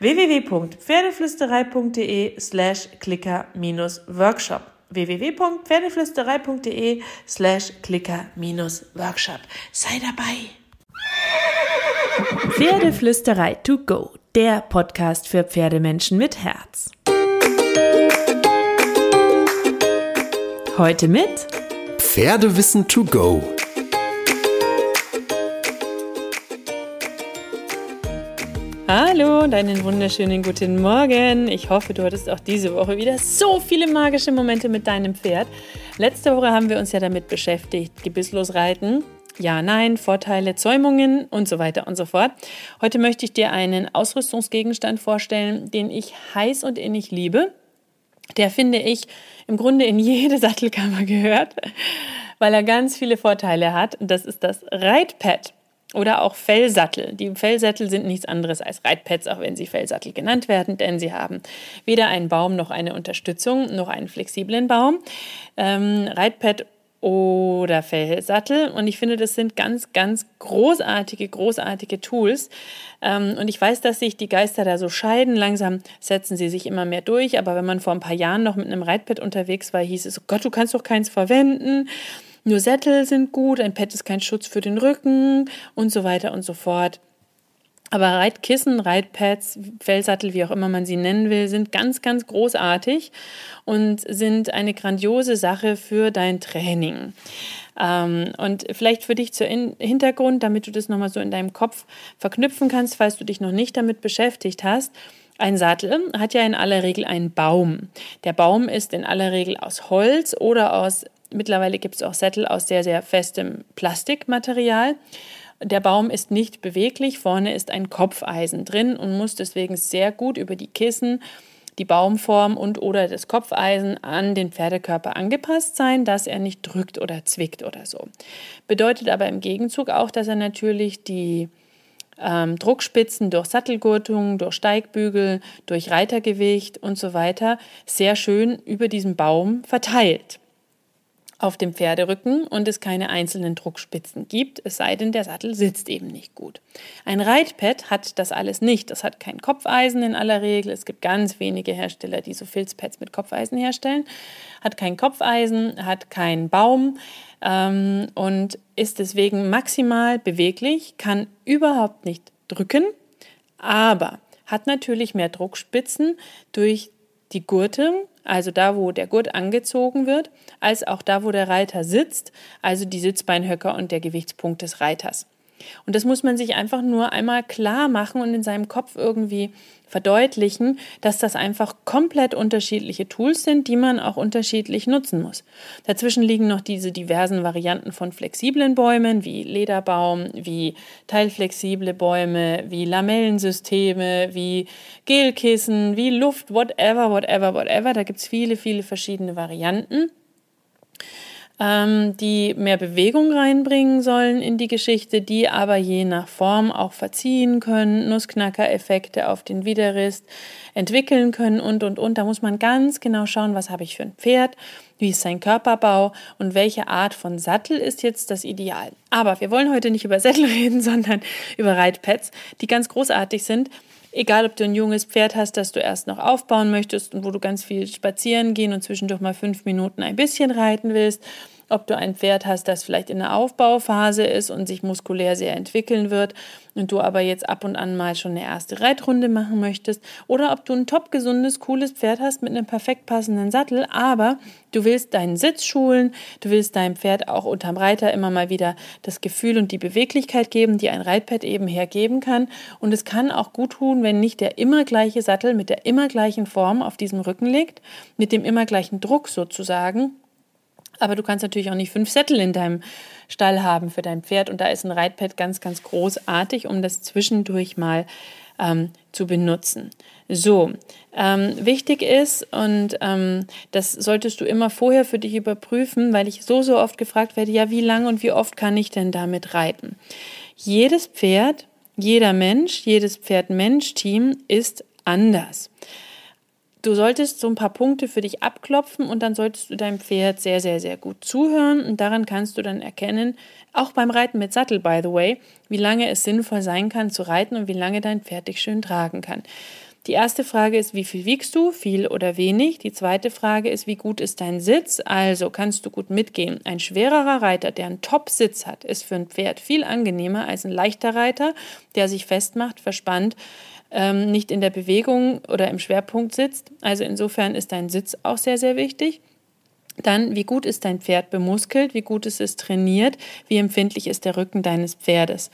www.pferdeflüsterei.de slash clicker-workshop www.pferdeflüsterei.de slash clicker-workshop Sei dabei! Pferdeflüsterei to go, der Podcast für Pferdemenschen mit Herz. Heute mit Pferdewissen to go Hallo und einen wunderschönen guten Morgen. Ich hoffe, du hattest auch diese Woche wieder so viele magische Momente mit deinem Pferd. Letzte Woche haben wir uns ja damit beschäftigt, gebisslos reiten. Ja, nein, Vorteile, Zäumungen und so weiter und so fort. Heute möchte ich dir einen Ausrüstungsgegenstand vorstellen, den ich heiß und innig liebe. Der finde ich im Grunde in jede Sattelkammer gehört, weil er ganz viele Vorteile hat. Das ist das Reitpad. Oder auch Fellsattel. Die Fellsattel sind nichts anderes als Reitpads, auch wenn sie Fellsattel genannt werden, denn sie haben weder einen Baum noch eine Unterstützung noch einen flexiblen Baum. Ähm, Reitpad oder Fellsattel. Und ich finde, das sind ganz, ganz großartige, großartige Tools. Ähm, und ich weiß, dass sich die Geister da so scheiden. Langsam setzen sie sich immer mehr durch. Aber wenn man vor ein paar Jahren noch mit einem Reitpad unterwegs war, hieß es, oh Gott, du kannst doch keins verwenden. Nur Sättel sind gut, ein Pad ist kein Schutz für den Rücken und so weiter und so fort. Aber Reitkissen, Reitpads, Fellsattel, wie auch immer man sie nennen will, sind ganz, ganz großartig und sind eine grandiose Sache für dein Training. Ähm, und vielleicht für dich zur Hintergrund, damit du das nochmal so in deinem Kopf verknüpfen kannst, falls du dich noch nicht damit beschäftigt hast. Ein Sattel hat ja in aller Regel einen Baum. Der Baum ist in aller Regel aus Holz oder aus Mittlerweile gibt es auch Sättel aus sehr, sehr festem Plastikmaterial. Der Baum ist nicht beweglich, vorne ist ein Kopfeisen drin und muss deswegen sehr gut über die Kissen, die Baumform und oder das Kopfeisen an den Pferdekörper angepasst sein, dass er nicht drückt oder zwickt oder so. Bedeutet aber im Gegenzug auch, dass er natürlich die ähm, Druckspitzen durch Sattelgurtung, durch Steigbügel, durch Reitergewicht und so weiter sehr schön über diesen Baum verteilt auf dem Pferderücken und es keine einzelnen Druckspitzen gibt, es sei denn, der Sattel sitzt eben nicht gut. Ein Reitpad hat das alles nicht. Das hat kein Kopfeisen in aller Regel. Es gibt ganz wenige Hersteller, die so Filzpads mit Kopfeisen herstellen. Hat kein Kopfeisen, hat keinen Baum ähm, und ist deswegen maximal beweglich, kann überhaupt nicht drücken, aber hat natürlich mehr Druckspitzen durch die Gurte also da, wo der Gurt angezogen wird, als auch da, wo der Reiter sitzt, also die Sitzbeinhöcker und der Gewichtspunkt des Reiters. Und das muss man sich einfach nur einmal klar machen und in seinem Kopf irgendwie verdeutlichen, dass das einfach komplett unterschiedliche Tools sind, die man auch unterschiedlich nutzen muss. Dazwischen liegen noch diese diversen Varianten von flexiblen Bäumen, wie Lederbaum, wie teilflexible Bäume, wie Lamellensysteme, wie Gelkissen, wie Luft, whatever, whatever, whatever. Da gibt es viele, viele verschiedene Varianten ähm, die mehr Bewegung reinbringen sollen in die Geschichte, die aber je nach Form auch verziehen können, Nussknacker-Effekte auf den Widerrist entwickeln können und, und, und. Da muss man ganz genau schauen, was habe ich für ein Pferd, wie ist sein Körperbau und welche Art von Sattel ist jetzt das Ideal. Aber wir wollen heute nicht über Sättel reden, sondern über Reitpads, die ganz großartig sind Egal, ob du ein junges Pferd hast, das du erst noch aufbauen möchtest und wo du ganz viel spazieren gehen und zwischendurch mal fünf Minuten ein bisschen reiten willst ob du ein Pferd hast, das vielleicht in der Aufbauphase ist und sich muskulär sehr entwickeln wird und du aber jetzt ab und an mal schon eine erste Reitrunde machen möchtest oder ob du ein top gesundes, cooles Pferd hast mit einem perfekt passenden Sattel, aber du willst deinen Sitz schulen, du willst deinem Pferd auch unterm Reiter immer mal wieder das Gefühl und die Beweglichkeit geben, die ein Reitpad eben hergeben kann. Und es kann auch gut tun, wenn nicht der immer gleiche Sattel mit der immer gleichen Form auf diesem Rücken liegt, mit dem immer gleichen Druck sozusagen, Aber du kannst natürlich auch nicht fünf Sättel in deinem Stall haben für dein Pferd. Und da ist ein Reitpad ganz, ganz großartig, um das zwischendurch mal ähm, zu benutzen. So, ähm, wichtig ist, und ähm, das solltest du immer vorher für dich überprüfen, weil ich so, so oft gefragt werde, ja, wie lange und wie oft kann ich denn damit reiten? Jedes Pferd, jeder Mensch, jedes Pferd-Mensch-Team ist anders. Du solltest so ein paar Punkte für dich abklopfen und dann solltest du deinem Pferd sehr, sehr, sehr gut zuhören. Und daran kannst du dann erkennen, auch beim Reiten mit Sattel, by the way, wie lange es sinnvoll sein kann zu reiten und wie lange dein Pferd dich schön tragen kann. Die erste Frage ist, wie viel wiegst du, viel oder wenig? Die zweite Frage ist, wie gut ist dein Sitz? Also kannst du gut mitgehen. Ein schwererer Reiter, der einen Top-Sitz hat, ist für ein Pferd viel angenehmer als ein leichter Reiter, der sich festmacht, verspannt, ähm, nicht in der Bewegung oder im Schwerpunkt sitzt. Also insofern ist dein Sitz auch sehr, sehr wichtig. Dann, wie gut ist dein Pferd bemuskelt, wie gut ist es trainiert, wie empfindlich ist der Rücken deines Pferdes.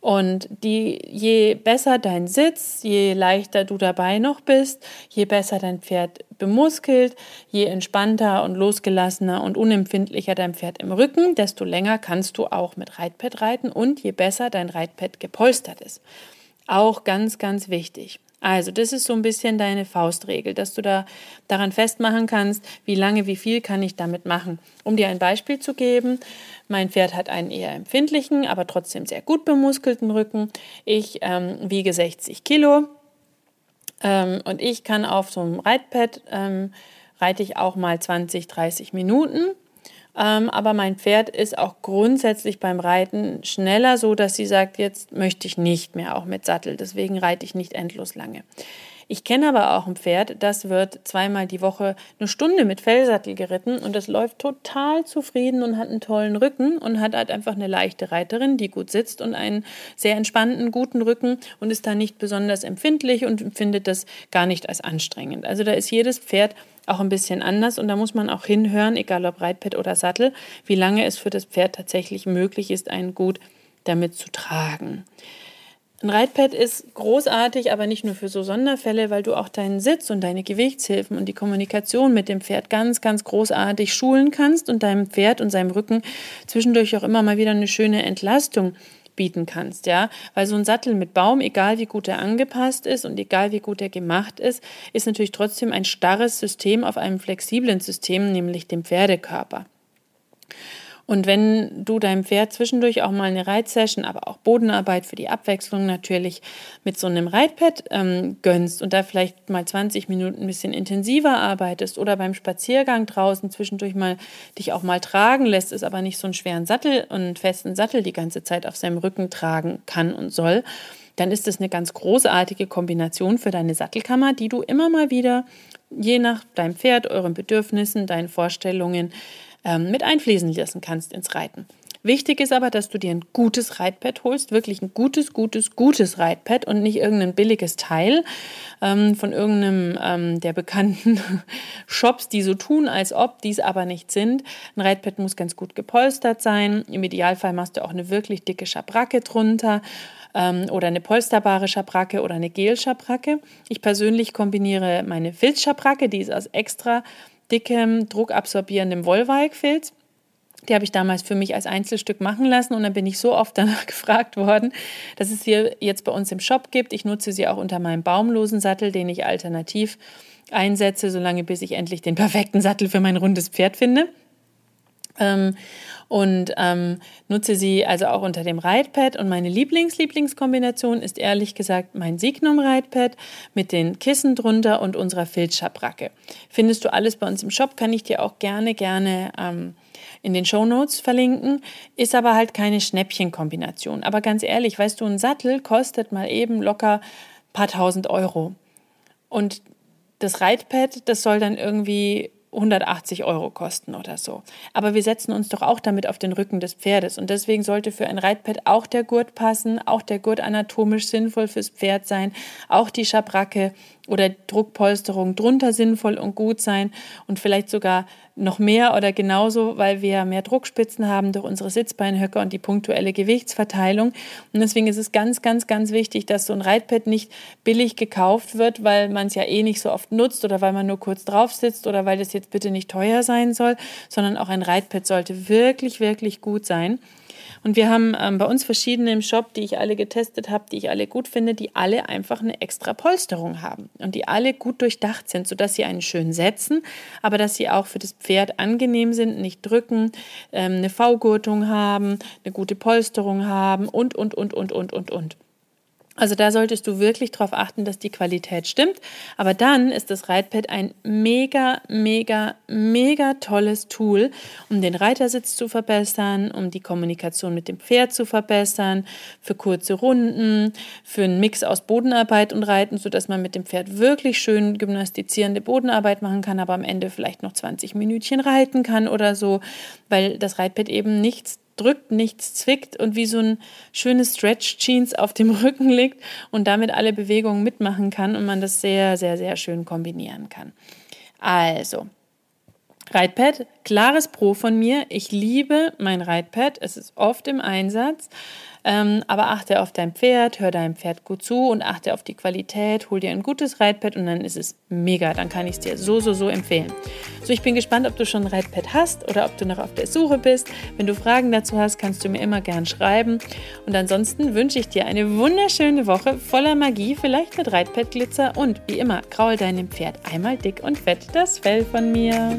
Und die, je besser dein Sitz, je leichter du dabei noch bist, je besser dein Pferd bemuskelt, je entspannter und losgelassener und unempfindlicher dein Pferd im Rücken, desto länger kannst du auch mit Reitpad reiten und je besser dein Reitpad gepolstert ist. Auch ganz, ganz wichtig. Also, das ist so ein bisschen deine Faustregel, dass du da daran festmachen kannst, wie lange, wie viel kann ich damit machen. Um dir ein Beispiel zu geben, mein Pferd hat einen eher empfindlichen, aber trotzdem sehr gut bemuskelten Rücken. Ich ähm, wiege 60 Kilo ähm, und ich kann auf so einem Reitpad ähm, reite ich auch mal 20, 30 Minuten. Ähm, aber mein Pferd ist auch grundsätzlich beim Reiten schneller so, dass sie sagt, jetzt möchte ich nicht mehr, auch mit Sattel. Deswegen reite ich nicht endlos lange. Ich kenne aber auch ein Pferd, das wird zweimal die Woche eine Stunde mit Fellsattel geritten und das läuft total zufrieden und hat einen tollen Rücken und hat halt einfach eine leichte Reiterin, die gut sitzt und einen sehr entspannten, guten Rücken und ist da nicht besonders empfindlich und findet das gar nicht als anstrengend. Also da ist jedes Pferd auch ein bisschen anders und da muss man auch hinhören, egal ob Reitpad oder Sattel, wie lange es für das Pferd tatsächlich möglich ist, einen gut damit zu tragen. Ein Reitpad ist großartig, aber nicht nur für so Sonderfälle, weil du auch deinen Sitz und deine Gewichtshilfen und die Kommunikation mit dem Pferd ganz, ganz großartig schulen kannst und deinem Pferd und seinem Rücken zwischendurch auch immer mal wieder eine schöne Entlastung bieten kannst, ja, weil so ein Sattel mit Baum, egal wie gut er angepasst ist und egal wie gut er gemacht ist, ist natürlich trotzdem ein starres System auf einem flexiblen System, nämlich dem Pferdekörper. Und wenn du deinem Pferd zwischendurch auch mal eine Reitsession, aber auch Bodenarbeit für die Abwechslung natürlich mit so einem Reitpad ähm, gönnst und da vielleicht mal 20 Minuten ein bisschen intensiver arbeitest oder beim Spaziergang draußen zwischendurch mal dich auch mal tragen lässt, ist aber nicht so einen schweren Sattel und festen Sattel die ganze Zeit auf seinem Rücken tragen kann und soll, dann ist das eine ganz großartige Kombination für deine Sattelkammer, die du immer mal wieder, je nach deinem Pferd, euren Bedürfnissen, deinen Vorstellungen, ähm, mit einfließen lassen kannst ins Reiten. Wichtig ist aber, dass du dir ein gutes Reitpad holst, wirklich ein gutes, gutes, gutes Reitpad und nicht irgendein billiges Teil ähm, von irgendeinem ähm, der bekannten Shops, die so tun, als ob dies aber nicht sind. Ein Reitpad muss ganz gut gepolstert sein. Im Idealfall machst du auch eine wirklich dicke Schabracke drunter ähm, oder eine polsterbare Schabracke oder eine Gel-Schabracke. Ich persönlich kombiniere meine Filzschabracke, die ist aus extra dickem, druckabsorbierendem Wollweigfilz. Die habe ich damals für mich als Einzelstück machen lassen und dann bin ich so oft danach gefragt worden, dass es sie jetzt bei uns im Shop gibt. Ich nutze sie auch unter meinem baumlosen Sattel, den ich alternativ einsetze, solange bis ich endlich den perfekten Sattel für mein rundes Pferd finde. Ähm, und ähm, nutze sie also auch unter dem Reitpad. Und meine Lieblings-Lieblingskombination ist ehrlich gesagt mein Signum-Reitpad mit den Kissen drunter und unserer Filzschabracke. Findest du alles bei uns im Shop, kann ich dir auch gerne, gerne ähm, in den Show Notes verlinken, ist aber halt keine Schnäppchenkombination. Aber ganz ehrlich, weißt du, ein Sattel kostet mal eben locker ein paar tausend Euro. Und das Reitpad, das soll dann irgendwie 180 Euro kosten oder so. Aber wir setzen uns doch auch damit auf den Rücken des Pferdes. Und deswegen sollte für ein Reitpad auch der Gurt passen, auch der Gurt anatomisch sinnvoll fürs Pferd sein, auch die Schabracke oder Druckpolsterung drunter sinnvoll und gut sein und vielleicht sogar noch mehr oder genauso, weil wir mehr Druckspitzen haben durch unsere Sitzbeinhöcker und die punktuelle Gewichtsverteilung. Und deswegen ist es ganz, ganz, ganz wichtig, dass so ein Reitpad nicht billig gekauft wird, weil man es ja eh nicht so oft nutzt oder weil man nur kurz drauf sitzt oder weil das jetzt bitte nicht teuer sein soll, sondern auch ein Reitpad sollte wirklich, wirklich gut sein. Und wir haben ähm, bei uns verschiedene im Shop, die ich alle getestet habe, die ich alle gut finde, die alle einfach eine extra Polsterung haben und die alle gut durchdacht sind, sodass sie einen schön setzen, aber dass sie auch für das Pferd angenehm sind, nicht drücken, ähm, eine V-Gurtung haben, eine gute Polsterung haben und, und, und, und, und, und, und. Also da solltest du wirklich darauf achten, dass die Qualität stimmt. Aber dann ist das Reitpad ein mega, mega, mega tolles Tool, um den Reitersitz zu verbessern, um die Kommunikation mit dem Pferd zu verbessern, für kurze Runden, für einen Mix aus Bodenarbeit und Reiten, sodass man mit dem Pferd wirklich schön gymnastizierende Bodenarbeit machen kann, aber am Ende vielleicht noch 20 Minütchen reiten kann oder so, weil das Reitpad eben nichts drückt, nichts zwickt und wie so ein schönes Stretch-Jeans auf dem Rücken liegt und damit alle Bewegungen mitmachen kann und man das sehr, sehr, sehr schön kombinieren kann. Also, Reitpad, klares Pro von mir. Ich liebe mein Reitpad. Es ist oft im Einsatz. Ähm, aber achte auf dein Pferd, hör deinem Pferd gut zu und achte auf die Qualität. Hol dir ein gutes Reitpad und dann ist es mega. Dann kann ich es dir so, so, so empfehlen. So, ich bin gespannt, ob du schon ein Reitpad hast oder ob du noch auf der Suche bist. Wenn du Fragen dazu hast, kannst du mir immer gern schreiben. Und ansonsten wünsche ich dir eine wunderschöne Woche voller Magie, vielleicht mit Reitpad-Glitzer und wie immer, kraul deinem Pferd einmal dick und fett das Fell von mir.